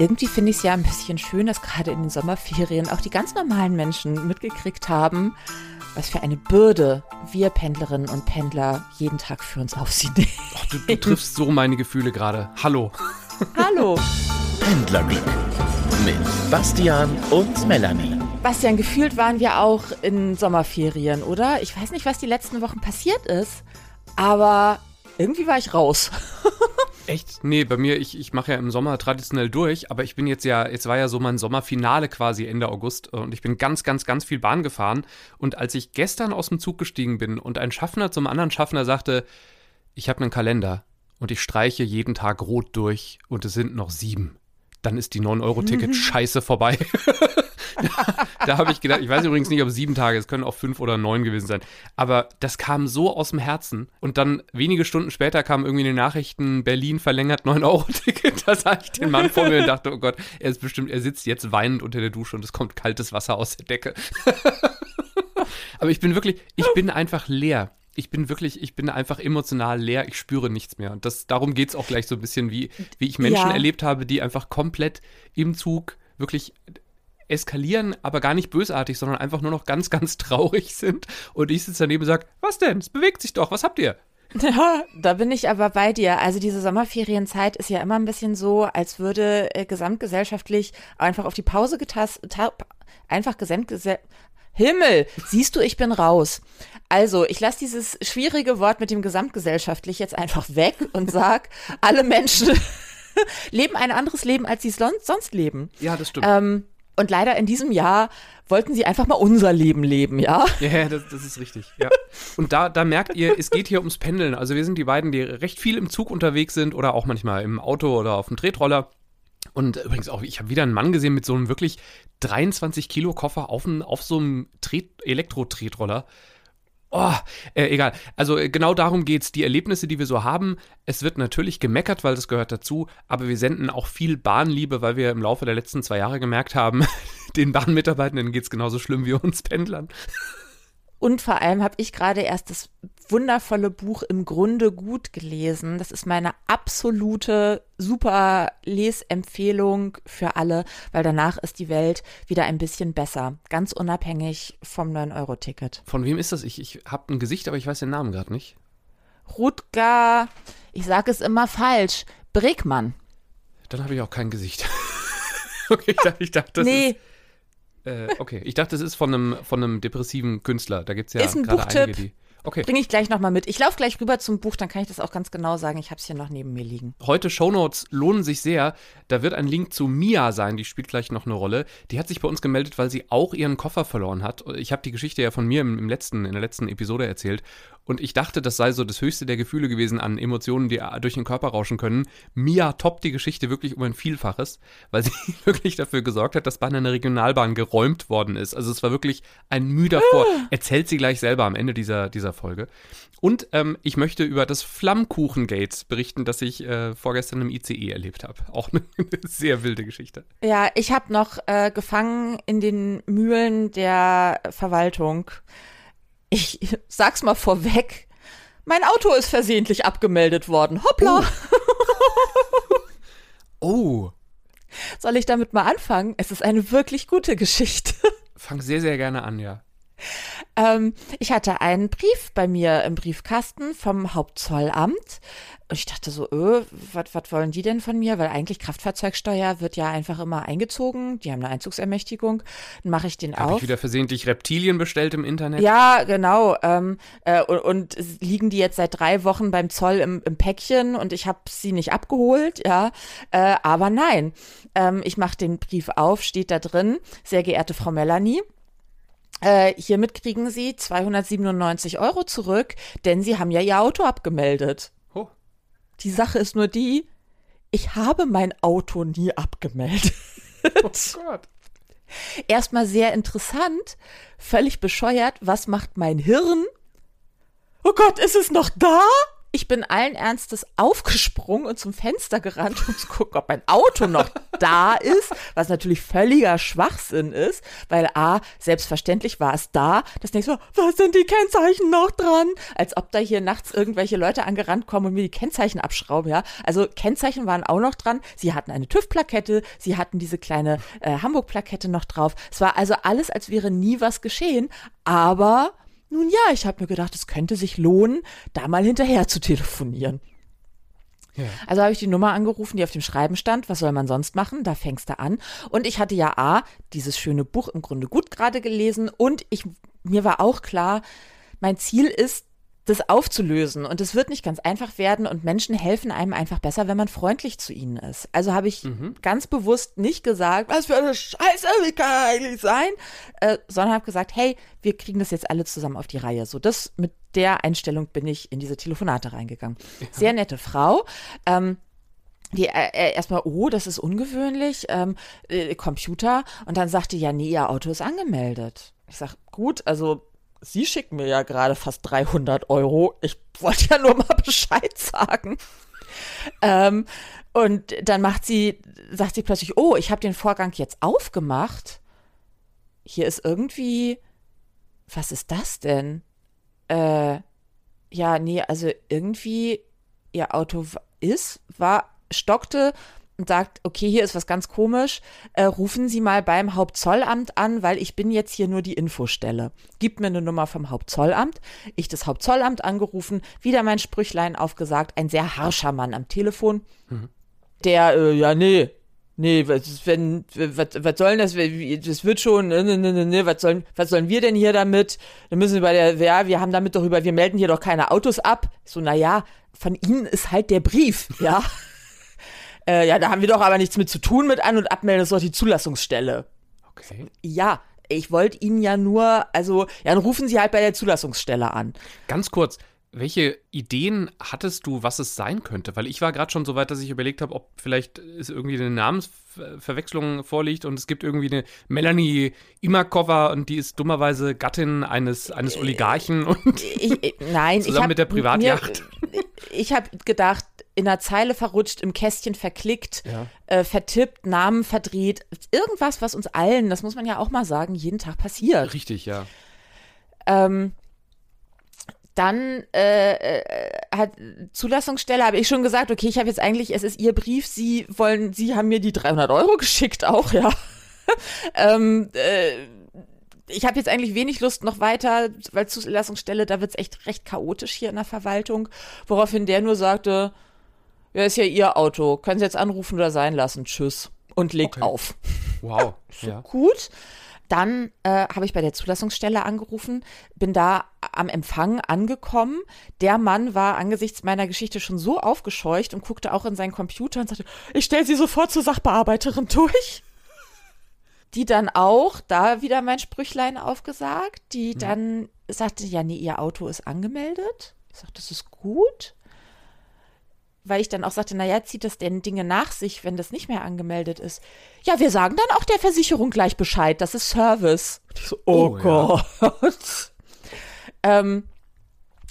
irgendwie finde ich es ja ein bisschen schön, dass gerade in den Sommerferien auch die ganz normalen Menschen mitgekriegt haben, was für eine Bürde wir Pendlerinnen und Pendler jeden Tag für uns auf sie nehmen. Oh, du, du triffst so meine Gefühle gerade. Hallo. Hallo. Pendlerglück mit Bastian und Melanie. Bastian, gefühlt waren wir auch in Sommerferien, oder? Ich weiß nicht, was die letzten Wochen passiert ist, aber irgendwie war ich raus. Echt? Nee, bei mir, ich, ich mache ja im Sommer traditionell durch, aber ich bin jetzt ja, jetzt war ja so mein Sommerfinale quasi Ende August und ich bin ganz, ganz, ganz viel Bahn gefahren. Und als ich gestern aus dem Zug gestiegen bin und ein Schaffner zum anderen Schaffner sagte, ich habe einen Kalender und ich streiche jeden Tag rot durch und es sind noch sieben, dann ist die 9-Euro-Ticket-Scheiße vorbei. da habe ich gedacht, ich weiß übrigens nicht, ob sieben Tage, es können auch fünf oder neun gewesen sein. Aber das kam so aus dem Herzen. Und dann wenige Stunden später kamen irgendwie die Nachrichten, Berlin verlängert 9-Euro-Ticket. Da sah ich den Mann vor mir und dachte, oh Gott, er ist bestimmt, er sitzt jetzt weinend unter der Dusche und es kommt kaltes Wasser aus der Decke. Aber ich bin wirklich, ich bin einfach leer ich bin wirklich, ich bin einfach emotional leer, ich spüre nichts mehr. Und das, darum geht es auch gleich so ein bisschen, wie, wie ich Menschen ja. erlebt habe, die einfach komplett im Zug wirklich eskalieren, aber gar nicht bösartig, sondern einfach nur noch ganz, ganz traurig sind. Und ich sitze daneben und sage, was denn? Es bewegt sich doch, was habt ihr? Ja, da bin ich aber bei dir. Also diese Sommerferienzeit ist ja immer ein bisschen so, als würde äh, gesamtgesellschaftlich einfach auf die Pause getastet, einfach gesamtgesell Himmel, siehst du, ich bin raus. Also, ich lasse dieses schwierige Wort mit dem gesamtgesellschaftlich jetzt einfach weg und sag, alle Menschen leben ein anderes Leben, als sie sonst, sonst leben. Ja, das stimmt. Ähm, und leider in diesem Jahr wollten sie einfach mal unser Leben leben, ja? Ja, das, das ist richtig. Ja. Und da, da merkt ihr, es geht hier ums Pendeln. Also wir sind die beiden, die recht viel im Zug unterwegs sind oder auch manchmal im Auto oder auf dem Tretroller. Und übrigens auch, ich habe wieder einen Mann gesehen mit so einem wirklich 23 Kilo Koffer auf, auf so einem Elektro-Tretroller. Oh, äh, egal. Also äh, genau darum geht's. Die Erlebnisse, die wir so haben, es wird natürlich gemeckert, weil das gehört dazu, aber wir senden auch viel Bahnliebe, weil wir im Laufe der letzten zwei Jahre gemerkt haben, den Bahnmitarbeitenden geht's genauso schlimm wie uns Pendlern. Und vor allem habe ich gerade erst das wundervolle Buch im Grunde gut gelesen. Das ist meine absolute super Lesempfehlung für alle, weil danach ist die Welt wieder ein bisschen besser. Ganz unabhängig vom 9-Euro-Ticket. Von wem ist das? Ich, ich habe ein Gesicht, aber ich weiß den Namen gerade nicht. Rutger, ich sage es immer falsch, Bregmann. Dann habe ich auch kein Gesicht. okay, ich dachte, ich dachte das nee. ist äh, okay, ich dachte, das ist von einem, von einem depressiven Künstler. Da gibt es ja ist ein gerade Buchtipp. einige, die. Okay. Bringe ich gleich nochmal mit. Ich laufe gleich rüber zum Buch, dann kann ich das auch ganz genau sagen. Ich habe es hier noch neben mir liegen. Heute Shownotes lohnen sich sehr. Da wird ein Link zu Mia sein, die spielt gleich noch eine Rolle. Die hat sich bei uns gemeldet, weil sie auch ihren Koffer verloren hat. Ich habe die Geschichte ja von mir im, im letzten, in der letzten Episode erzählt. Und ich dachte, das sei so das höchste der Gefühle gewesen an Emotionen, die durch den Körper rauschen können. Mia toppt die Geschichte wirklich um ein Vielfaches, weil sie wirklich dafür gesorgt hat, dass bei einer Regionalbahn geräumt worden ist. Also es war wirklich ein Mühe davor. Ah. Erzählt sie gleich selber am Ende dieser, dieser Folge. Und ähm, ich möchte über das Flammkuchengate berichten, das ich äh, vorgestern im ICE erlebt habe. Auch eine, sehr wilde Geschichte. Ja, ich habe noch äh, gefangen in den Mühlen der Verwaltung ich sag's mal vorweg, mein Auto ist versehentlich abgemeldet worden. Hoppla. Oh. oh. Soll ich damit mal anfangen? Es ist eine wirklich gute Geschichte. Fang sehr, sehr gerne an, ja. Ähm, ich hatte einen Brief bei mir im Briefkasten vom Hauptzollamt. Und ich dachte so, öh, was wollen die denn von mir? Weil eigentlich Kraftfahrzeugsteuer wird ja einfach immer eingezogen. Die haben eine Einzugsermächtigung. Dann mache ich den Hab auf. Habe ich wieder versehentlich Reptilien bestellt im Internet? Ja, genau. Ähm, äh, und, und, liegen die jetzt seit drei Wochen beim Zoll im, im Päckchen und ich habe sie nicht abgeholt, ja. Äh, aber nein, ähm, ich mache den Brief auf, steht da drin, sehr geehrte Frau Melanie. Äh, hiermit kriegen Sie 297 Euro zurück, denn Sie haben ja Ihr Auto abgemeldet. Oh. Die Sache ist nur die, ich habe mein Auto nie abgemeldet. Oh Gott. Erstmal sehr interessant, völlig bescheuert. Was macht mein Hirn? Oh Gott, ist es noch da? Ich bin allen Ernstes aufgesprungen und zum Fenster gerannt, um zu gucken, ob mein Auto noch da ist, was natürlich völliger Schwachsinn ist, weil A, selbstverständlich war es da. Das denkst du, was sind die Kennzeichen noch dran? Als ob da hier nachts irgendwelche Leute angerannt kommen und mir die Kennzeichen abschrauben, ja. Also Kennzeichen waren auch noch dran. Sie hatten eine TÜV-Plakette, sie hatten diese kleine äh, Hamburg-Plakette noch drauf. Es war also alles, als wäre nie was geschehen, aber nun ja, ich habe mir gedacht, es könnte sich lohnen, da mal hinterher zu telefonieren. Ja. Also habe ich die Nummer angerufen, die auf dem Schreiben stand. Was soll man sonst machen? Da fängst du an. Und ich hatte ja A, dieses schöne Buch im Grunde gut gerade gelesen und ich, mir war auch klar, mein Ziel ist, das aufzulösen. Und es wird nicht ganz einfach werden und Menschen helfen einem einfach besser, wenn man freundlich zu ihnen ist. Also habe ich mhm. ganz bewusst nicht gesagt, was für eine Scheiße, wie kann eigentlich sein, äh, sondern habe gesagt, hey, wir kriegen das jetzt alle zusammen auf die Reihe. So, das mit der Einstellung bin ich in diese Telefonate reingegangen. Ja. Sehr nette Frau. Ähm, die äh, äh, erstmal, oh, das ist ungewöhnlich, ähm, äh, Computer. Und dann sagte, ja, nee, ihr Auto ist angemeldet. Ich sag, gut, also Sie schicken mir ja gerade fast 300 Euro. Ich wollte ja nur mal Bescheid sagen. ähm, und dann macht sie, sagt sie plötzlich, oh, ich habe den Vorgang jetzt aufgemacht. Hier ist irgendwie, was ist das denn? Äh, ja, nee, also irgendwie ihr Auto ist, war, stockte und sagt, okay, hier ist was ganz komisch, äh, rufen Sie mal beim Hauptzollamt an, weil ich bin jetzt hier nur die Infostelle. Gibt mir eine Nummer vom Hauptzollamt. Ich das Hauptzollamt angerufen, wieder mein Sprüchlein aufgesagt, ein sehr harscher Mann am Telefon. Mhm. Der, äh, ja, nee, Nee, was, wenn, was, was sollen das? Das wird schon, ne, ne, ne, ne, was sollen, was sollen wir denn hier damit? Dann müssen wir bei der, ja, wir haben damit doch über, wir melden hier doch keine Autos ab. So, na ja, von Ihnen ist halt der Brief, ja. Äh, ja, da haben wir doch aber nichts mit zu tun mit An- und Abmelden, das ist doch die Zulassungsstelle. Okay. Ja, ich wollte Ihnen ja nur, also, ja, dann rufen Sie halt bei der Zulassungsstelle an. Ganz kurz, welche Ideen hattest du, was es sein könnte? Weil ich war gerade schon so weit, dass ich überlegt habe, ob vielleicht es irgendwie eine Namensverwechslung vorliegt und es gibt irgendwie eine Melanie Imakova und die ist dummerweise Gattin eines, eines äh, Oligarchen und ich, ich, nein, zusammen ich mit der Privatjacht. Mir, ich habe gedacht, in einer Zeile verrutscht, im Kästchen verklickt, ja. äh, vertippt, Namen verdreht. Irgendwas, was uns allen, das muss man ja auch mal sagen, jeden Tag passiert. Richtig, ja. Ähm, dann äh, äh, hat Zulassungsstelle, habe ich schon gesagt, okay, ich habe jetzt eigentlich, es ist Ihr Brief, Sie wollen, Sie haben mir die 300 Euro geschickt auch, ja. ähm, äh, ich habe jetzt eigentlich wenig Lust noch weiter, weil Zulassungsstelle, da wird es echt recht chaotisch hier in der Verwaltung, woraufhin der nur sagte, ja, ist ja Ihr Auto. Können Sie jetzt anrufen oder sein lassen. Tschüss. Und legt okay. auf. Wow. so ja. Gut. Dann äh, habe ich bei der Zulassungsstelle angerufen, bin da am Empfang angekommen. Der Mann war angesichts meiner Geschichte schon so aufgescheucht und guckte auch in seinen Computer und sagte, ich stelle Sie sofort zur Sachbearbeiterin durch. Die dann auch, da wieder mein Sprüchlein aufgesagt, die dann sagte, ja, nee, Ihr Auto ist angemeldet. Ich sagte, das ist gut weil ich dann auch sagte, naja, zieht das denn Dinge nach sich, wenn das nicht mehr angemeldet ist? Ja, wir sagen dann auch der Versicherung gleich Bescheid, das ist Service. ich so, oh, oh Gott. Ja. ähm,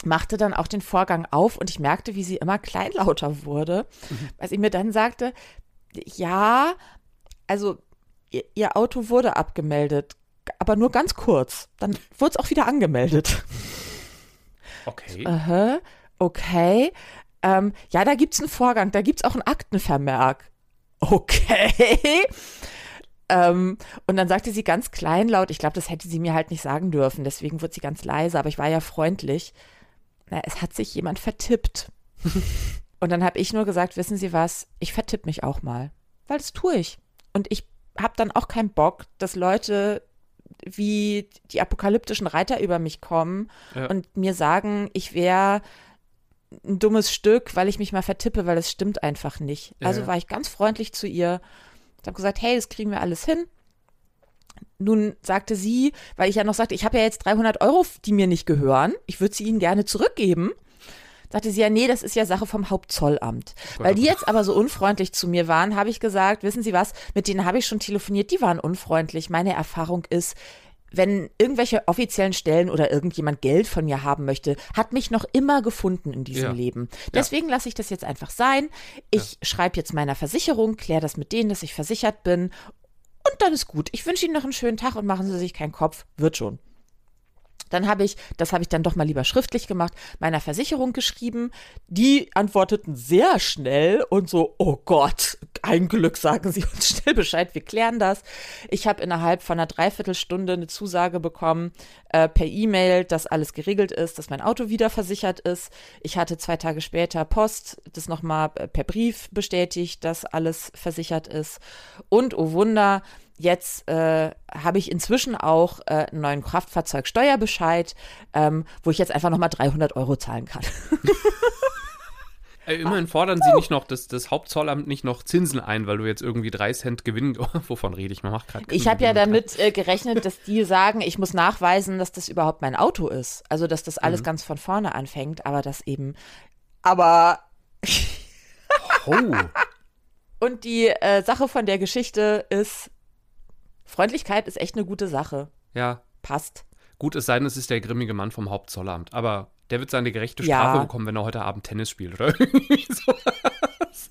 machte dann auch den Vorgang auf und ich merkte, wie sie immer kleinlauter wurde, mhm. weil sie mir dann sagte, ja, also ihr, ihr Auto wurde abgemeldet, aber nur ganz kurz. Dann wurde es auch wieder angemeldet. Okay. Aha, okay. Ähm, ja, da gibt es einen Vorgang, da gibt es auch einen Aktenvermerk. Okay. ähm, und dann sagte sie ganz kleinlaut, ich glaube, das hätte sie mir halt nicht sagen dürfen, deswegen wurde sie ganz leise, aber ich war ja freundlich. Na, es hat sich jemand vertippt. und dann habe ich nur gesagt, wissen Sie was, ich vertipp mich auch mal, weil das tue ich. Und ich habe dann auch keinen Bock, dass Leute wie die apokalyptischen Reiter über mich kommen ja. und mir sagen, ich wäre ein dummes Stück, weil ich mich mal vertippe, weil es stimmt einfach nicht. Ja, also war ich ganz freundlich zu ihr. Ich habe gesagt, hey, das kriegen wir alles hin. Nun sagte sie, weil ich ja noch sagte, ich habe ja jetzt 300 Euro, die mir nicht gehören. Ich würde sie Ihnen gerne zurückgeben. Sagte sie ja, nee, das ist ja Sache vom Hauptzollamt. Oh weil die jetzt aber so unfreundlich zu mir waren, habe ich gesagt, wissen Sie was, mit denen habe ich schon telefoniert, die waren unfreundlich. Meine Erfahrung ist, wenn irgendwelche offiziellen Stellen oder irgendjemand Geld von mir haben möchte, hat mich noch immer gefunden in diesem Ja. Leben. Deswegen lasse ich das jetzt einfach sein. Ich schreibe jetzt meiner Versicherung, kläre das mit denen, dass ich versichert bin. Und dann ist gut. Ich wünsche Ihnen noch einen schönen Tag und machen Sie sich keinen Kopf. Wird schon. Dann habe ich, das habe ich dann doch mal lieber schriftlich gemacht, meiner Versicherung geschrieben. Die antworteten sehr schnell und so, oh Gott, ein Glück sagen Sie uns schnell Bescheid, wir klären das. Ich habe innerhalb von einer Dreiviertelstunde eine Zusage bekommen äh, per E-Mail, dass alles geregelt ist, dass mein Auto wieder versichert ist. Ich hatte zwei Tage später Post, das nochmal äh, per Brief bestätigt, dass alles versichert ist. Und, oh Wunder, Jetzt äh, habe ich inzwischen auch äh, einen neuen Kraftfahrzeugsteuerbescheid, ähm, wo ich jetzt einfach nochmal 300 Euro zahlen kann. Äh, immerhin fordern sie nicht noch, das, das Hauptzollamt nicht noch Zinsen ein, weil du jetzt irgendwie drei Cent Gewinn, wovon rede ich, man macht gerade Ich habe ja damit äh, gerechnet, dass die sagen, ich muss nachweisen, dass das überhaupt mein Auto ist. Also, dass das alles ganz von vorne anfängt, aber das eben. Aber. Oh, Und die äh, Sache von der Geschichte ist, Freundlichkeit ist echt eine gute Sache. ja. Passt. Gut, es sei denn, es ist der grimmige Mann vom Hauptzollamt, aber der wird seine gerechte Ja. Strafe bekommen, wenn er heute Abend Tennis spielt, oder?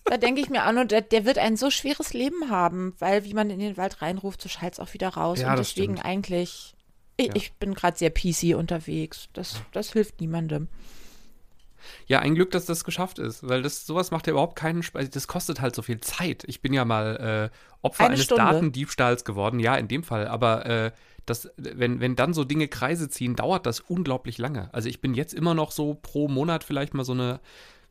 Da denke ich mir an, und der, der wird ein so schweres Leben haben, weil, wie man in den Wald reinruft, so schallt es auch wieder raus. Ja, und deswegen stimmt. eigentlich, ich, Ja. ich bin gerade sehr PC unterwegs. Das, das hilft niemandem. Ja, ein Glück, dass das geschafft ist, weil das sowas macht ja überhaupt keinen Spaß. Das kostet halt so viel Zeit. Ich bin ja mal äh, Opfer Eine eines Stunde. Datendiebstahls geworden, ja, in dem Fall. Aber äh, das, wenn, wenn dann so Dinge Kreise ziehen, dauert das unglaublich lange. Also ich bin jetzt immer noch so pro Monat vielleicht mal so eine,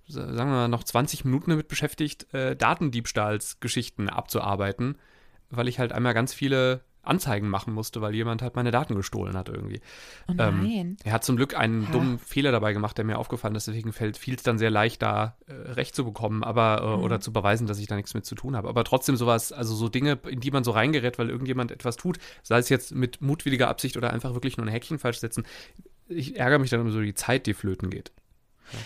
sagen wir mal, noch 20 Minuten damit beschäftigt, äh, Datendiebstahlsgeschichten abzuarbeiten, weil ich halt einmal ganz viele Anzeigen machen musste, weil jemand halt meine Daten gestohlen hat irgendwie. Oh Ähm, nein. er hat zum Glück einen Ha. dummen Fehler dabei gemacht, der mir aufgefallen ist. Deswegen fällt fiel es dann sehr leicht, da äh, Recht zu bekommen, aber äh, Mhm. oder zu beweisen, dass ich da nichts mit zu tun habe. Aber trotzdem sowas, also so Dinge, in die man so reingerät, weil irgendjemand etwas tut, sei es jetzt mit mutwilliger Absicht oder einfach wirklich nur ein Häkchen falsch setzen. Ich ärgere mich dann immer so die Zeit, die flöten geht.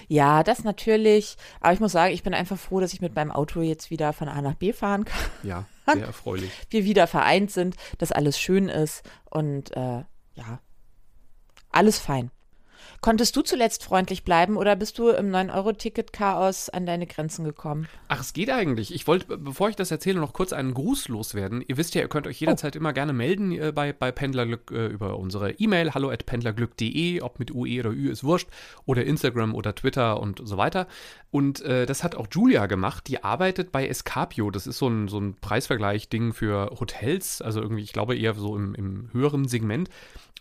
Ja, das natürlich. Aber ich muss sagen, ich bin einfach froh, dass ich mit meinem Auto jetzt wieder von A nach B fahren kann. Ja, sehr erfreulich. Wir wieder vereint sind, dass alles schön ist und äh, ja, alles fein. Konntest du zuletzt freundlich bleiben oder bist du im 9-Euro-Ticket-Chaos an deine Grenzen gekommen? Ach, es geht eigentlich. Ich wollte, bevor ich das erzähle, noch kurz einen Gruß loswerden. Ihr wisst ja, ihr könnt euch jederzeit immer gerne melden äh, bei, bei Pendlerglück äh, über unsere E-Mail, hallo at pendlerglück.de, ob mit UE oder Ü ist wurscht, oder Instagram oder Twitter und so weiter. Und äh, das hat auch Julia gemacht. Die arbeitet bei Escapio. Das ist so ein, so ein Preisvergleich-Ding für Hotels, also irgendwie, ich glaube, eher so im, im höheren Segment.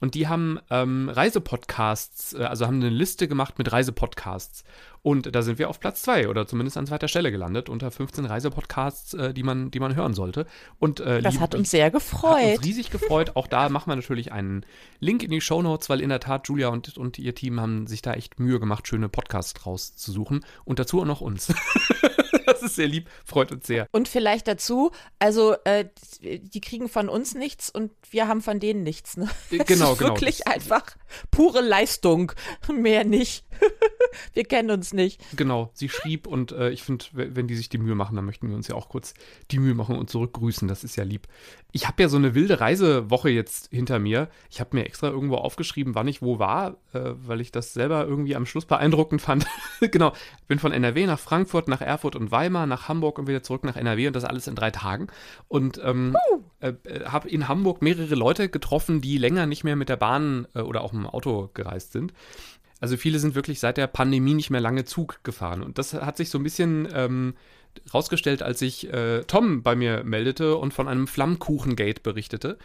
Und die haben ähm, Reisepodcasts, äh, also haben eine Liste gemacht mit Reisepodcasts. Und da sind wir auf Platz zwei oder zumindest an zweiter Stelle gelandet, unter 15 Reisepodcasts, äh, die, man, die man hören sollte. Und, äh, Das lieb- hat uns sehr hat gefreut. uns riesig gefreut. Auch da machen wir natürlich einen Link in die Shownotes, weil in der Tat Julia und, und ihr Team haben sich da echt Mühe gemacht, schöne Podcasts rauszusuchen. Und dazu auch noch uns. das ist sehr lieb, freut uns sehr. Und vielleicht dazu, also äh, die kriegen von uns nichts und wir haben von denen nichts. Ne? Äh, genau, ist genau. Wirklich einfach pure Leistung, mehr nicht. wir kennen uns nicht. Genau, sie schrieb und äh, ich finde, wenn die sich die Mühe machen, dann möchten wir uns ja auch kurz die Mühe machen und zurückgrüßen. Das ist ja lieb. Ich habe ja so eine wilde Reisewoche jetzt hinter mir. Ich habe mir extra irgendwo aufgeschrieben, wann ich wo war, äh, weil ich das selber irgendwie am Schluss beeindruckend fand. genau, bin von NRW nach Frankfurt, nach Erfurt und Weimar, nach Hamburg und wieder zurück nach NRW und das alles in drei Tagen. Und ähm, äh, habe in Hamburg mehrere Leute getroffen, die länger nicht mehr mit der Bahn äh, oder auch im Auto gereist sind. Also viele sind wirklich seit der Pandemie nicht mehr lange Zug gefahren. Und das hat sich so ein bisschen ähm, rausgestellt, als sich äh, Tom bei mir meldete und von einem Flammkuchengate berichtete.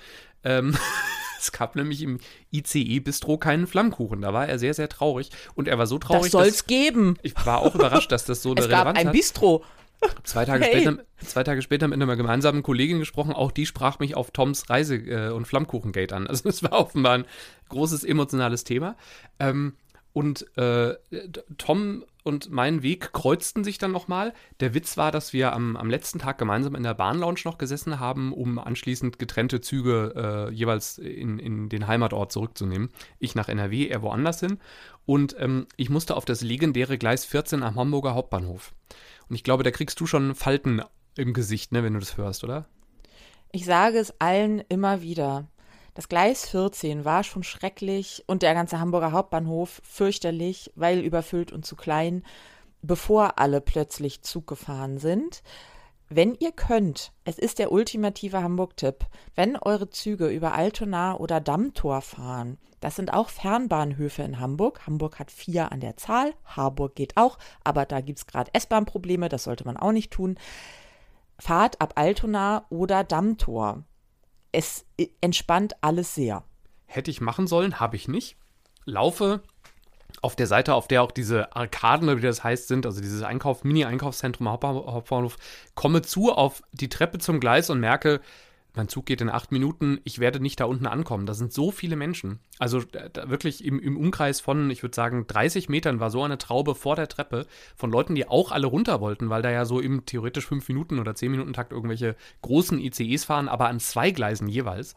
Ähm, es gab nämlich im ICE-Bistro keinen Flammkuchen. Da war er sehr, sehr traurig. Und er war so traurig, Das soll's geben. ich war auch überrascht, dass das so eine Es gab Relevanz ein hat. Bistro. Zwei Tage, Hey. später, zwei Tage später mit einer gemeinsamen Kollegin gesprochen. Auch die sprach mich auf Toms Reise- äh, und Flammkuchengate an. Also es war offenbar ein großes emotionales Thema. Ähm, und äh, Tom und mein Weg kreuzten sich dann nochmal. Der Witz war, dass wir am, am letzten Tag gemeinsam in der Bahnlounge noch gesessen haben, um anschließend getrennte Züge äh, jeweils in, in den Heimatort zurückzunehmen. Ich nach NRW, er woanders hin. Und ähm, ich musste auf das legendäre Gleis 14 am Hamburger Hauptbahnhof. Und ich glaube, da kriegst du schon Falten im Gesicht, ne, wenn du das hörst, oder? Ich sage es allen immer wieder. Das Gleis 14 war schon schrecklich und der ganze Hamburger Hauptbahnhof fürchterlich, weil überfüllt und zu klein, bevor alle plötzlich Zug gefahren sind. Wenn ihr könnt, es ist der ultimative Hamburg-Tipp, wenn eure Züge über Altona oder Dammtor fahren, das sind auch Fernbahnhöfe in Hamburg. Hamburg hat vier an der Zahl, Harburg geht auch, aber da gibt es gerade S-Bahn-Probleme, das sollte man auch nicht tun. Fahrt ab Altona oder Dammtor. Es entspannt alles sehr. Hätte ich machen sollen, habe ich nicht. Laufe auf der Seite, auf der auch diese Arkaden, wie das heißt, sind, also dieses Einkauf, Mini-Einkaufszentrum Hauptbahnhof, komme zu auf die Treppe zum Gleis und merke, mein Zug geht in acht Minuten, ich werde nicht da unten ankommen. Da sind so viele Menschen. Also wirklich im, im Umkreis von, ich würde sagen, 30 Metern war so eine Traube vor der Treppe von Leuten, die auch alle runter wollten, weil da ja so im theoretisch fünf Minuten oder zehn Minuten Takt irgendwelche großen ICEs fahren, aber an zwei Gleisen jeweils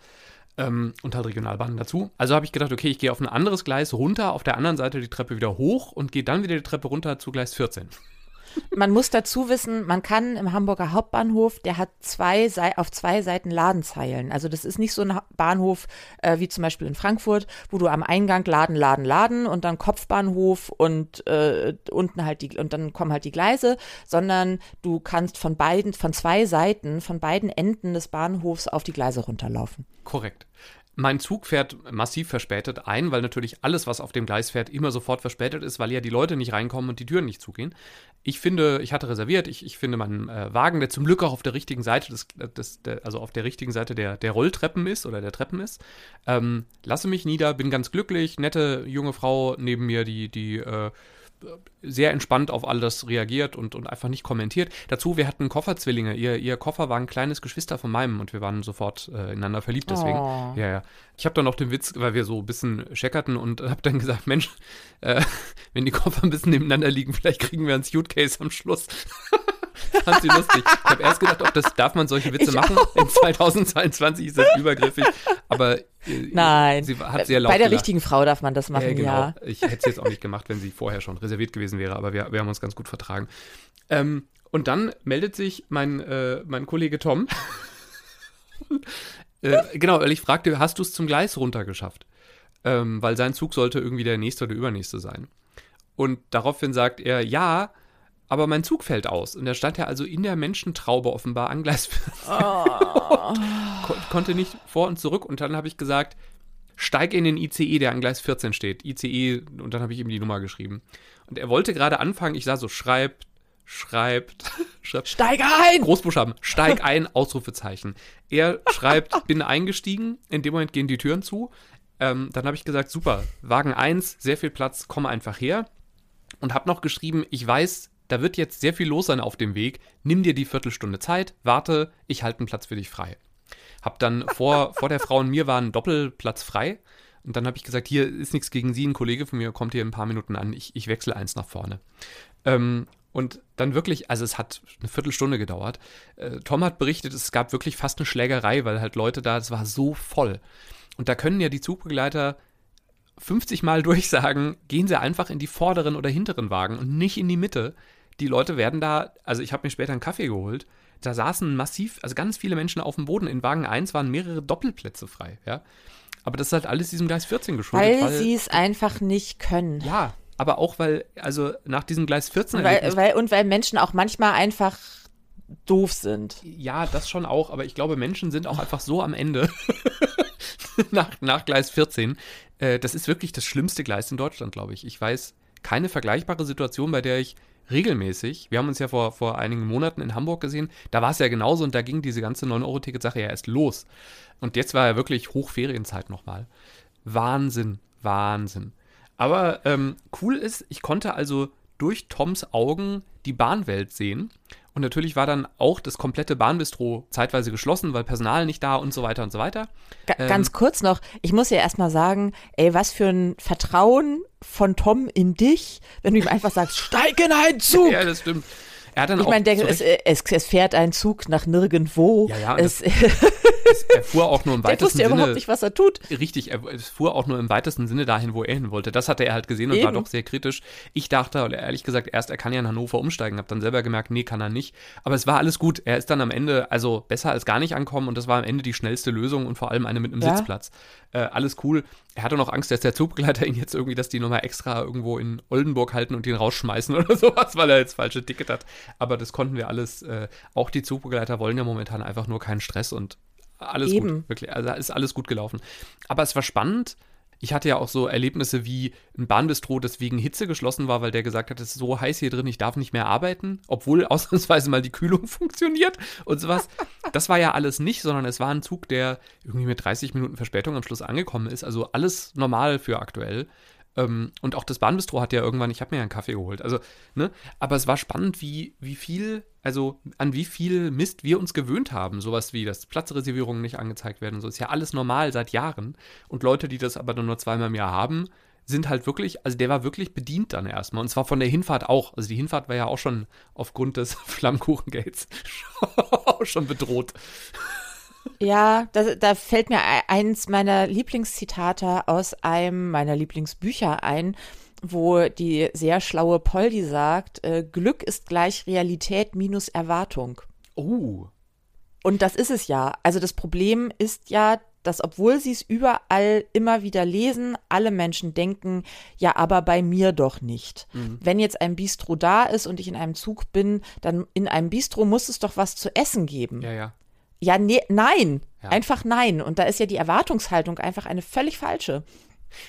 ähm, und halt Regionalbahnen dazu. Also habe ich gedacht, okay, ich gehe auf ein anderes Gleis runter, auf der anderen Seite die Treppe wieder hoch und gehe dann wieder die Treppe runter zu Gleis 14. Man muss dazu wissen, man kann im Hamburger Hauptbahnhof, der hat zwei auf zwei Seiten Ladenzeilen. Also das ist nicht so ein Bahnhof äh, wie zum Beispiel in Frankfurt, wo du am Eingang Laden, Laden, Laden und dann Kopfbahnhof und äh, unten halt die und dann kommen halt die Gleise, sondern du kannst von beiden, von zwei Seiten, von beiden Enden des Bahnhofs auf die Gleise runterlaufen. Korrekt. Mein Zug fährt massiv verspätet ein, weil natürlich alles, was auf dem Gleis fährt, immer sofort verspätet ist, weil ja die Leute nicht reinkommen und die Türen nicht zugehen. Ich finde, ich hatte reserviert, ich, ich finde meinen äh, Wagen, der zum Glück auch auf der richtigen Seite des, des der, also auf der richtigen Seite der, der Rolltreppen ist oder der Treppen ist, ähm, lasse mich nieder, bin ganz glücklich, nette junge Frau neben mir, die, die äh, sehr entspannt auf alles reagiert und, und einfach nicht kommentiert. Dazu, wir hatten Kofferzwillinge. Ihr, ihr Koffer war ein kleines Geschwister von meinem und wir waren sofort äh, ineinander verliebt deswegen. Oh. Ja, ja. Ich habe dann noch den Witz, weil wir so ein bisschen checkerten und habe dann gesagt, Mensch, äh, wenn die Koffer ein bisschen nebeneinander liegen, vielleicht kriegen wir ein Suitcase am Schluss. Fand sie lustig. Ich habe erst gedacht, ob das darf man solche Witze ich machen. Auch. In 2022 ist das übergriffig. Aber äh, Nein. sie hat sehr laut Bei der gelacht. richtigen Frau darf man das machen, äh, genau. ja. Ich hätte es jetzt auch nicht gemacht, wenn sie vorher schon reserviert gewesen wäre, aber wir, wir haben uns ganz gut vertragen. Ähm, und dann meldet sich mein, äh, mein Kollege Tom. äh, genau, weil ich fragte, hast du es zum Gleis runtergeschafft? Ähm, weil sein Zug sollte irgendwie der nächste oder übernächste sein. Und daraufhin sagt er, ja, aber mein Zug fällt aus. Und er stand ja also in der Menschentraube offenbar an Gleis oh. Kon konnte nicht vor und zurück. Und dann habe ich gesagt, steig in den ICE, der an Gleis 14 steht. ICE, und dann habe ich ihm die Nummer geschrieben. Und er wollte gerade anfangen, ich sah so, schreibt, schreibt, schreibt. Steig ein! Großbuchstaben, steig ein, Ausrufezeichen. Er schreibt, bin eingestiegen. In dem Moment gehen die Türen zu. Ähm, dann habe ich gesagt, super, Wagen 1, sehr viel Platz, komm einfach her. Und habe noch geschrieben, ich weiß, da wird jetzt sehr viel los sein auf dem Weg. Nimm dir die Viertelstunde Zeit, warte, ich halte einen Platz für dich frei. Hab dann vor, vor der Frau und mir war ein Doppelplatz frei. Und dann habe ich gesagt, hier ist nichts gegen Sie, ein Kollege von mir kommt hier in ein paar Minuten an, ich, ich wechsle eins nach vorne. Ähm, und dann wirklich, also es hat eine Viertelstunde gedauert. Äh, Tom hat berichtet, es gab wirklich fast eine Schlägerei, weil halt Leute da, es war so voll. Und da können ja die Zugbegleiter 50 Mal durchsagen, gehen Sie einfach in die vorderen oder hinteren Wagen und nicht in die Mitte die Leute werden da, also ich habe mir später einen Kaffee geholt, da saßen massiv, also ganz viele Menschen auf dem Boden. In Wagen 1 waren mehrere Doppelplätze frei, ja. Aber das ist halt alles diesem Gleis 14 geschuldet. Weil, weil sie es einfach nicht können. Ja, aber auch weil, also nach diesem Gleis 14 und weil, weil, und weil Menschen auch manchmal einfach doof sind. Ja, das schon auch, aber ich glaube, Menschen sind auch einfach so am Ende nach, nach Gleis 14. Äh, das ist wirklich das schlimmste Gleis in Deutschland, glaube ich. Ich weiß keine vergleichbare Situation, bei der ich regelmäßig. Wir haben uns ja vor, vor einigen Monaten in Hamburg gesehen. Da war es ja genauso und da ging diese ganze 9-Euro-Ticket-Sache ja erst los. Und jetzt war ja wirklich Hochferienzeit nochmal. Wahnsinn, Wahnsinn. Aber ähm, cool ist, ich konnte also durch Toms Augen die Bahnwelt sehen. Und natürlich war dann auch das komplette Bahnbistro zeitweise geschlossen, weil Personal nicht da und so weiter und so weiter. G ähm, ganz kurz noch, ich muss ja erstmal sagen, ey, was für ein Vertrauen von Tom in dich, wenn du ihm einfach sagst, steig in einen Zug. ja, das stimmt. Er hat dann ich meine, es, es, es, fährt ein Zug nach nirgendwo. Ja, ja, es, es, er fuhr auch nur im weitesten wusste ja Sinne. überhaupt nicht, was er tut. Richtig, er, fuhr auch nur im weitesten Sinne dahin, wo er hin wollte. Das hatte er halt gesehen und war Eben. doch sehr kritisch. Ich dachte, oder ehrlich gesagt, erst er kann ja in Hannover umsteigen, habe dann selber gemerkt, nee, kann er nicht. Aber es war alles gut. Er ist dann am Ende, also besser als gar nicht ankommen und das war am Ende die schnellste Lösung und vor allem eine mit einem Ja. Sitzplatz. Äh, alles cool. Er hatte noch Angst, dass der Zugbegleiter ihn jetzt irgendwie, dass die nochmal extra irgendwo in Oldenburg halten und ihn rausschmeißen oder sowas, weil er jetzt falsche Ticket hat. Aber das konnten wir alles. Äh, auch die Zugbegleiter wollen ja momentan einfach nur keinen Stress und alles Eben. gut. Wirklich, also ist alles gut gelaufen. Aber es war spannend. Ich hatte ja auch so Erlebnisse wie ein Bahnbistro, das wegen Hitze geschlossen war, weil der gesagt hat, es ist so heiß hier drin, ich darf nicht mehr arbeiten, obwohl ausnahmsweise mal die Kühlung funktioniert und sowas. Das war ja alles nicht, sondern es war ein Zug, der irgendwie mit 30 Minuten Verspätung am Schluss angekommen ist. Also alles normal für aktuell. Ähm, und auch das Bahnbistro hat ja irgendwann, ich habe mir ja einen Kaffee geholt. Also, ne? Aber es war spannend, wie, wie viel, also an wie viel Mist wir uns gewöhnt haben. Sowas wie, dass Platzreservierungen nicht angezeigt werden und so. Ist ja alles normal seit Jahren. Und Leute, die das aber dann nur zweimal im Jahr haben, sind halt wirklich, also der war wirklich bedient dann erstmal. Und zwar von der Hinfahrt auch. Also die Hinfahrt war ja auch schon aufgrund des Flammkuchengates schon bedroht. Ja, da, da fällt mir e- eins meiner Lieblingszitate aus einem meiner Lieblingsbücher ein, wo die sehr schlaue Poldi sagt, äh, Glück ist gleich Realität minus Erwartung. Oh. Und das ist es ja. Also das Problem ist ja, dass obwohl sie es überall immer wieder lesen, alle Menschen denken, ja, aber bei mir doch nicht. Wenn jetzt ein Bistro da ist und ich in einem Zug bin, dann in einem Bistro muss es doch was zu essen geben. Ja, ja. Ja, nee, nein. Ja. Einfach nein. Und da ist ja die Erwartungshaltung einfach eine völlig falsche.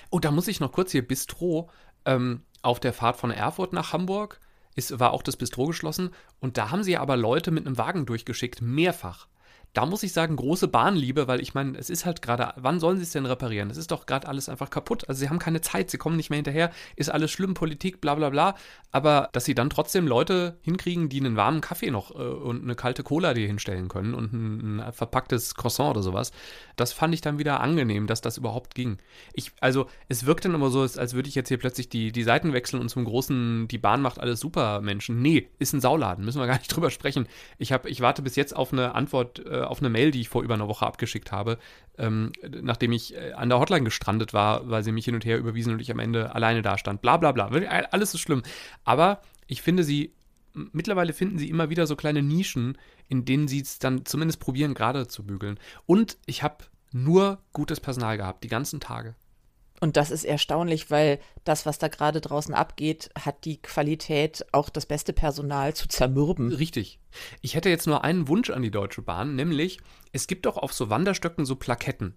Oh, da muss ich noch kurz hier Bistro. Ähm, auf der Fahrt von Erfurt nach Hamburg ist, war auch das Bistro geschlossen. Und da haben sie aber Leute mit einem Wagen durchgeschickt, mehrfach. Da muss ich sagen, große Bahnliebe, weil ich meine, es ist halt gerade, wann sollen sie es denn reparieren? Es ist doch gerade alles einfach kaputt. Also sie haben keine Zeit, sie kommen nicht mehr hinterher, ist alles schlimm, Politik, bla bla bla. Aber dass sie dann trotzdem Leute hinkriegen, die einen warmen Kaffee noch äh, und eine kalte Cola dir hinstellen können und ein, ein verpacktes Croissant oder sowas, das fand ich dann wieder angenehm, dass das überhaupt ging. Ich, also es wirkt dann immer so, als würde ich jetzt hier plötzlich die, die Seiten wechseln und zum großen, die Bahn macht alles super Menschen. Nee, ist ein Sauladen, müssen wir gar nicht drüber sprechen. Ich, hab, ich warte bis jetzt auf eine Antwort, äh, auf eine Mail, die ich vor über einer Woche abgeschickt habe, ähm, nachdem ich äh, an der Hotline gestrandet war, weil sie mich hin und her überwiesen und ich am Ende alleine da stand. Bla bla bla. Alles ist schlimm. Aber ich finde sie, mittlerweile finden sie immer wieder so kleine Nischen, in denen sie es dann zumindest probieren, gerade zu bügeln. Und ich habe nur gutes Personal gehabt, die ganzen Tage. Und das ist erstaunlich, weil das, was da gerade draußen abgeht, hat die Qualität, auch das beste Personal zu zermürben. Richtig. Ich hätte jetzt nur einen Wunsch an die Deutsche Bahn, nämlich, es gibt doch auf so Wanderstöcken so Plaketten.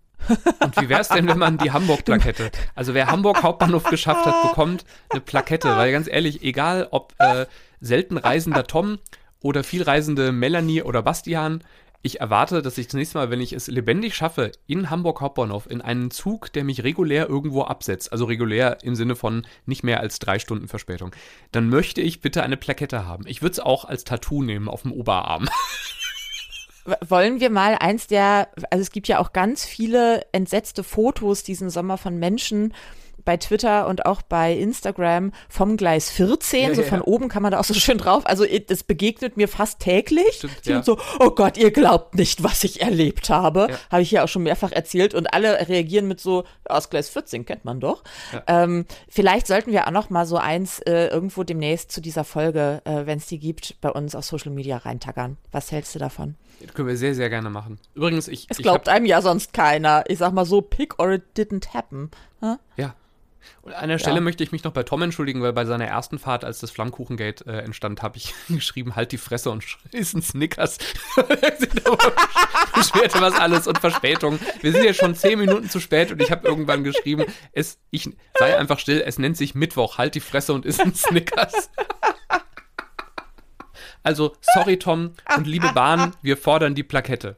Und wie wäre es denn, wenn man die Hamburg-Plakette, also wer Hamburg Hauptbahnhof geschafft hat, bekommt eine Plakette, weil ganz ehrlich, egal ob äh, selten reisender Tom oder viel reisende Melanie oder Bastian, ich erwarte, dass ich das nächste Mal, wenn ich es lebendig schaffe, in Hamburg Hauptbahnhof in einen Zug, der mich regulär irgendwo absetzt, also regulär im Sinne von nicht mehr als drei Stunden Verspätung, dann möchte ich bitte eine Plakette haben. Ich würde es auch als Tattoo nehmen auf dem Oberarm. Wollen wir mal eins der, also es gibt ja auch ganz viele entsetzte Fotos diesen Sommer von Menschen bei Twitter und auch bei Instagram vom Gleis 14, Ja, so ja, von ja. oben kann man da auch so schön drauf. Also das begegnet mir fast täglich. Stimmt, so, oh Gott, ihr glaubt nicht, was ich erlebt habe. Habe ich ja auch schon mehrfach erzählt und alle reagieren mit so, ja, aus Gleis 14 kennt man doch. Ähm, vielleicht sollten wir auch noch mal so eins äh, irgendwo demnächst zu dieser Folge, äh, wenn es die gibt, bei uns auf Social Media reintackern. Was hältst du davon? Das können wir sehr, sehr gerne machen. Übrigens, ich. Es ich glaubt hab- einem ja sonst keiner. Ich sag mal so, pick or it didn't happen. Hä? Ja. Und an der Stelle Ja. möchte ich mich noch bei Tom entschuldigen, weil bei seiner ersten Fahrt, als das Flammkuchengate äh, entstand, habe ich geschrieben, halt die Fresse und sch- ist ein Snickers. Beschwerte was alles und Verspätung. Wir sind ja schon zehn Minuten zu spät und ich habe irgendwann geschrieben, es, ich sei einfach still, es nennt sich Mittwoch, halt die Fresse und ist ein Snickers. Also, sorry Tom und liebe Bahn, wir fordern die Plakette.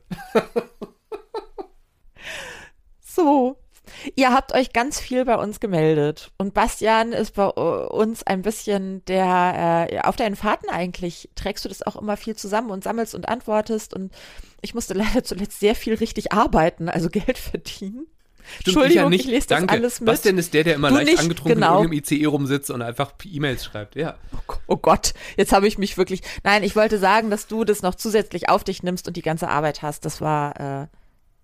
So. Ihr habt euch ganz viel bei uns gemeldet. Und Bastian ist bei uns ein bisschen der, äh, auf deinen Fahrten eigentlich trägst du das auch immer viel zusammen und sammelst und antwortest. Und ich musste leider zuletzt sehr viel richtig arbeiten, also Geld verdienen. Stimmt, Entschuldigung, ich, ich lese das Danke. alles mit. Bastian ist der, der immer Du leicht nicht, angetrunken genau. in irgendeinem ICE rumsitzt und einfach E-Mails schreibt. Ja. Oh Gott, jetzt habe ich mich wirklich. Nein, ich wollte sagen, dass du das noch zusätzlich auf dich nimmst und die ganze Arbeit hast. Das war, äh,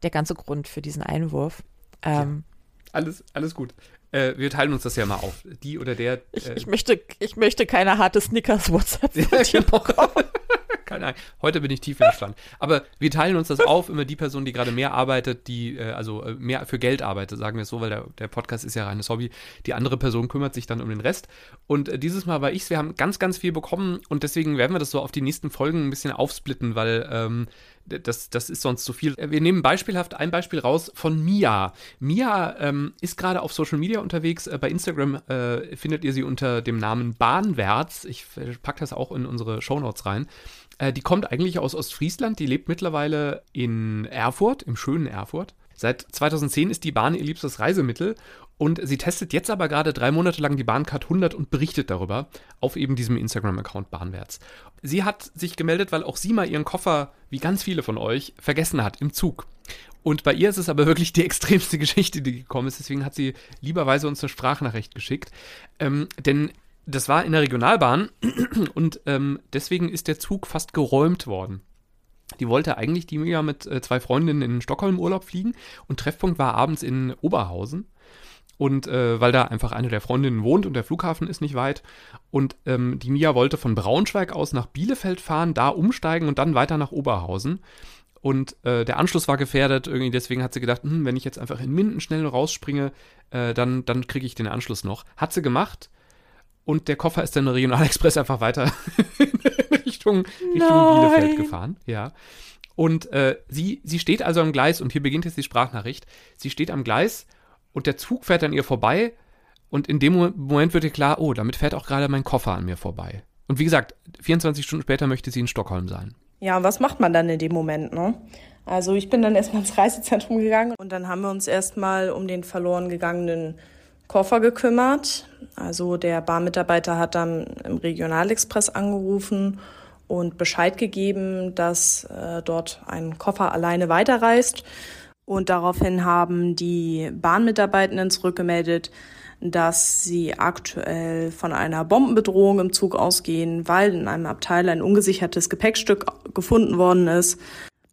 der ganze Grund für diesen Einwurf. Ähm, ja, alles, alles gut. Äh, wir teilen uns das ja mal auf. Die oder der. Äh, ich, ich, möchte, ich möchte keine harte Snickers-WhatsApp ja, genau. Keine Ahnung. Heute bin ich tief entspannt. Aber wir teilen uns das auf. Immer die Person, die gerade mehr arbeitet, die, äh, also äh, mehr für Geld arbeitet, sagen wir es so, weil der, der Podcast ist ja reines Hobby. Die andere Person kümmert sich dann um den Rest. Und äh, dieses Mal war ich's. Wir haben ganz, ganz viel bekommen und deswegen werden wir das so auf die nächsten Folgen ein bisschen aufsplitten, weil ähm, das, das ist sonst zu viel. Wir nehmen beispielhaft ein Beispiel raus von Mia. Mia ähm, ist gerade auf Social Media unterwegs. Äh, bei Instagram äh, findet ihr sie unter dem Namen Bahnwärts. Ich äh, packe das auch in unsere Shownotes rein. Äh, die kommt eigentlich aus Ostfriesland. Die lebt mittlerweile in Erfurt, im schönen Erfurt. Seit 2010 ist die Bahn ihr liebstes Reisemittel und sie testet jetzt aber gerade drei Monate lang die Bahncard 100 und berichtet darüber auf eben diesem Instagram-Account Bahnwärts. Sie hat sich gemeldet, weil auch sie mal ihren Koffer, wie ganz viele von euch, vergessen hat im Zug. Und bei ihr ist es aber wirklich die extremste Geschichte, die gekommen ist. Deswegen hat sie lieberweise uns eine Sprachnachricht geschickt. Ähm, denn das war in der Regionalbahn und ähm, deswegen ist der Zug fast geräumt worden. Die wollte eigentlich die Mia mit äh, zwei Freundinnen in Stockholm Urlaub fliegen und Treffpunkt war abends in Oberhausen. Und äh, weil da einfach eine der Freundinnen wohnt und der Flughafen ist nicht weit. Und ähm, die Mia wollte von Braunschweig aus nach Bielefeld fahren, da umsteigen und dann weiter nach Oberhausen. Und äh, der Anschluss war gefährdet, irgendwie deswegen hat sie gedacht, hm, wenn ich jetzt einfach in Minden schnell rausspringe, äh, dann, dann kriege ich den Anschluss noch. Hat sie gemacht. Und der Koffer ist dann der Regionalexpress einfach weiter in Richtung, Richtung Bielefeld gefahren. Ja. Und äh, sie, sie steht also am Gleis und hier beginnt jetzt die Sprachnachricht. Sie steht am Gleis und der Zug fährt an ihr vorbei und in dem Moment wird ihr klar, oh, damit fährt auch gerade mein Koffer an mir vorbei. Und wie gesagt, 24 Stunden später möchte sie in Stockholm sein. Ja, was macht man dann in dem Moment, ne? Also ich bin dann erstmal ins Reisezentrum gegangen und dann haben wir uns erstmal um den verloren gegangenen Koffer gekümmert. Also der Barmitarbeiter hat dann im Regionalexpress angerufen und Bescheid gegeben, dass äh, dort ein Koffer alleine weiterreist. Und daraufhin haben die Bahnmitarbeitenden zurückgemeldet, dass sie aktuell von einer Bombenbedrohung im Zug ausgehen, weil in einem Abteil ein ungesichertes Gepäckstück gefunden worden ist.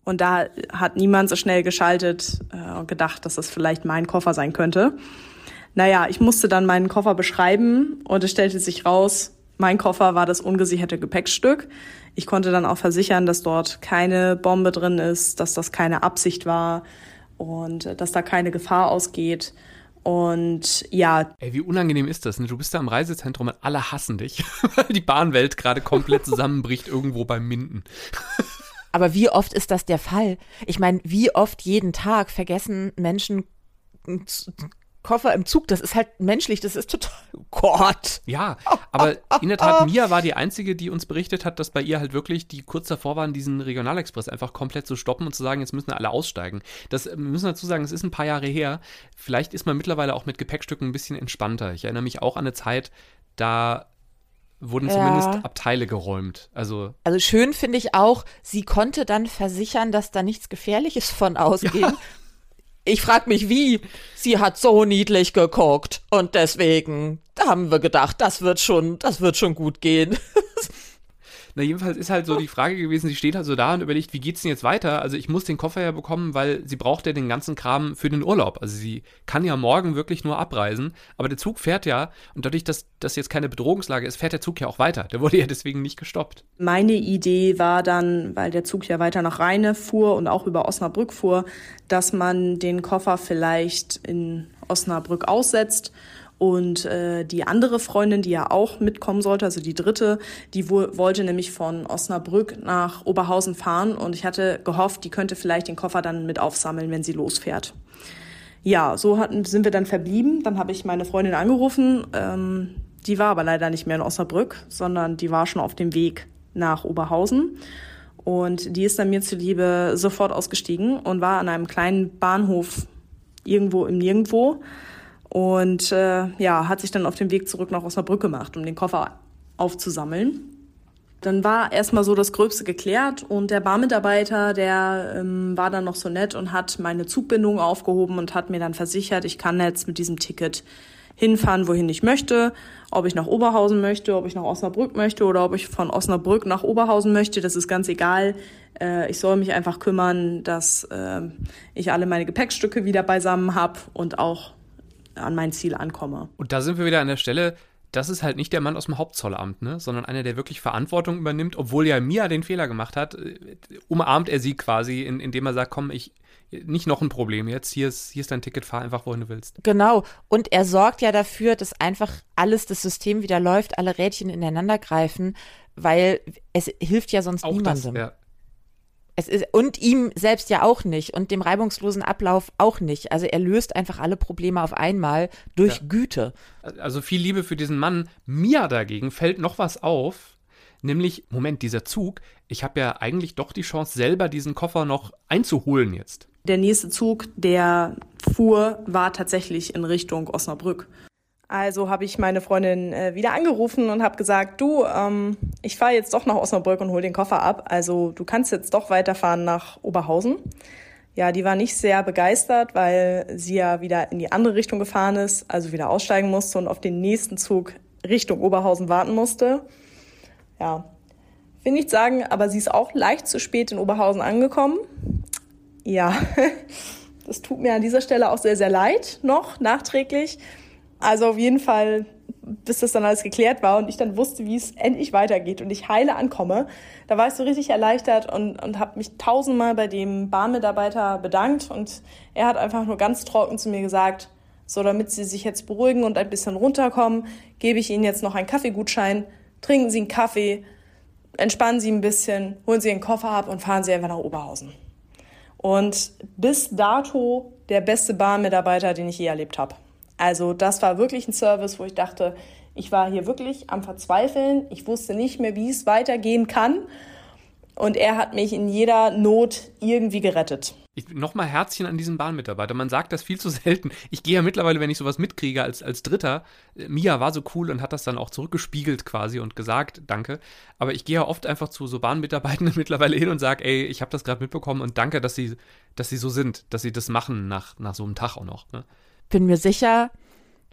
Und da hat niemand so schnell geschaltet äh, und gedacht, dass das vielleicht mein Koffer sein könnte. Naja, ich musste dann meinen Koffer beschreiben und es stellte sich raus, mein Koffer war das ungesicherte Gepäckstück. Ich konnte dann auch versichern, dass dort keine Bombe drin ist, dass das keine Absicht war, und äh, dass da keine Gefahr ausgeht. Und ja. Ey, wie unangenehm ist das? Ne? Du bist da im Reisezentrum und alle hassen dich, weil die Bahnwelt gerade komplett zusammenbricht irgendwo beim Minden. Aber wie oft ist das der Fall? Ich meine, wie oft jeden Tag vergessen Menschen Koffer im Zug, das ist halt menschlich, das ist total. Oh Gott. Ja, aber in der Tat, Mia war die Einzige, die uns berichtet hat, dass bei ihr halt wirklich die kurz davor waren, diesen Regionalexpress einfach komplett zu stoppen und zu sagen, jetzt müssen alle aussteigen. Das wir müssen dazu sagen, es ist ein paar Jahre her. Vielleicht ist man mittlerweile auch mit Gepäckstücken ein bisschen entspannter. Ich erinnere mich auch an eine Zeit, da wurden zumindest ja. Abteile geräumt. Also, also schön finde ich auch, sie konnte dann versichern, dass da nichts Gefährliches von ausgeht. Ja. Ich frage mich, wie. Sie hat so niedlich geguckt und deswegen haben wir gedacht, das wird schon, das wird schon gut gehen. Na, jedenfalls ist halt so die Frage gewesen, sie steht halt so da und überlegt, wie geht's denn jetzt weiter? Also ich muss den Koffer ja bekommen, weil sie braucht ja den ganzen Kram für den Urlaub. Also sie kann ja morgen wirklich nur abreisen, aber der Zug fährt ja und dadurch, dass das jetzt keine Bedrohungslage ist, fährt der Zug ja auch weiter. Der wurde ja deswegen nicht gestoppt. Meine Idee war dann, weil der Zug ja weiter nach Rheine fuhr und auch über Osnabrück fuhr, dass man den Koffer vielleicht in Osnabrück aussetzt und äh, die andere Freundin, die ja auch mitkommen sollte, also die dritte, die wo wollte nämlich von Osnabrück nach Oberhausen fahren. Und ich hatte gehofft, die könnte vielleicht den Koffer dann mit aufsammeln, wenn sie losfährt. Ja, so hatten, sind wir dann verblieben. Dann habe ich meine Freundin angerufen. Ähm, die war aber leider nicht mehr in Osnabrück, sondern die war schon auf dem Weg nach Oberhausen. Und die ist dann mir zuliebe sofort ausgestiegen und war an einem kleinen Bahnhof irgendwo im Nirgendwo und äh, ja, hat sich dann auf den Weg zurück nach Osnabrück gemacht, um den Koffer aufzusammeln. Dann war erstmal so das Gröbste geklärt und der Barmitarbeiter, der ähm, war dann noch so nett und hat meine Zugbindung aufgehoben und hat mir dann versichert, ich kann jetzt mit diesem Ticket hinfahren, wohin ich möchte. Ob ich nach Oberhausen möchte, ob ich nach Osnabrück möchte oder ob ich von Osnabrück nach Oberhausen möchte, das ist ganz egal. Äh, ich soll mich einfach kümmern, dass äh, ich alle meine Gepäckstücke wieder beisammen habe und auch an mein Ziel ankomme. Und da sind wir wieder an der Stelle, das ist halt nicht der Mann aus dem Hauptzollamt, ne? sondern einer, der wirklich Verantwortung übernimmt, obwohl ja Mia den Fehler gemacht hat, äh, umarmt er sie quasi, indem er sagt, komm, ich, nicht noch ein Problem jetzt. Hier ist, hier ist dein Ticket, fahr einfach, wohin du willst. Genau. Und er sorgt ja dafür, dass einfach alles, das System wieder läuft, alle Rädchen ineinander greifen, weil es hilft ja sonst Auch niemandem. Das, ja. Es ist, und ihm selbst ja auch nicht und dem reibungslosen Ablauf auch nicht. Also er löst einfach alle Probleme auf einmal durch ja. Güte. Also viel Liebe für diesen Mann. Mir dagegen fällt noch was auf, nämlich, Moment, dieser Zug, ich habe ja eigentlich doch die Chance, selber diesen Koffer noch einzuholen jetzt. Der nächste Zug, der fuhr, war tatsächlich in Richtung Osnabrück. Also habe ich meine Freundin äh, wieder angerufen und habe gesagt, du, ähm, ich fahre jetzt doch nach Osnabrück und hol den Koffer ab. Also du kannst jetzt doch weiterfahren nach Oberhausen. Ja, die war nicht sehr begeistert, weil sie ja wieder in die andere Richtung gefahren ist, also wieder aussteigen musste und auf den nächsten Zug Richtung Oberhausen warten musste. Ja, will nicht sagen, aber sie ist auch leicht zu spät in Oberhausen angekommen ja, das tut mir an dieser Stelle auch sehr, sehr leid noch nachträglich. Also auf jeden Fall, bis das dann alles geklärt war und ich dann wusste, wie es endlich weitergeht und ich heile ankomme, da war ich so richtig erleichtert und, und habe mich tausendmal bei dem Bahnmitarbeiter bedankt und er hat einfach nur ganz trocken zu mir gesagt, so damit Sie sich jetzt beruhigen und ein bisschen runterkommen, gebe ich Ihnen jetzt noch einen Kaffeegutschein, trinken Sie einen Kaffee, entspannen Sie ein bisschen, holen Sie Ihren Koffer ab und fahren Sie einfach nach Oberhausen. Und bis dato der beste Bahnmitarbeiter, den ich je erlebt habe. Also das war wirklich ein Service, wo ich dachte, ich war hier wirklich am Verzweifeln. Ich wusste nicht mehr, wie es weitergehen kann. Und er hat mich in jeder Not irgendwie gerettet. Nochmal Herzchen an diesen Bahnmitarbeiter. Man sagt das viel zu selten. Ich gehe ja mittlerweile, wenn ich sowas mitkriege, als, als Dritter. Äh, Mia war so cool und hat das dann auch zurückgespiegelt quasi und gesagt, danke. Aber ich gehe ja oft einfach zu so Bahnmitarbeitenden mittlerweile hin und sage, ey, ich habe das gerade mitbekommen und danke, dass sie, dass sie so sind, dass sie das machen nach, nach so einem Tag auch noch. Ne? Bin mir sicher,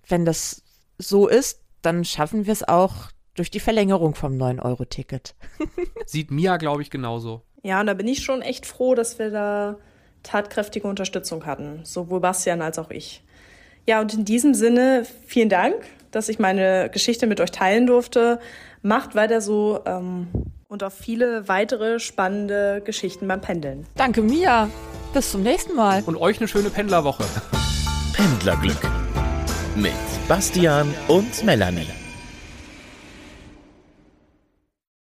wenn das so ist, dann schaffen wir es auch durch die Verlängerung vom 9-Euro-Ticket. Sieht Mia, glaube ich, genauso. Ja, und da bin ich schon echt froh, dass wir da tatkräftige Unterstützung hatten, sowohl Bastian als auch ich. Ja, und in diesem Sinne vielen Dank, dass ich meine Geschichte mit euch teilen durfte. Macht weiter so ähm, und auf viele weitere spannende Geschichten beim Pendeln. Danke, Mia. Bis zum nächsten Mal. Und euch eine schöne Pendlerwoche. Pendlerglück mit Bastian und Melanie.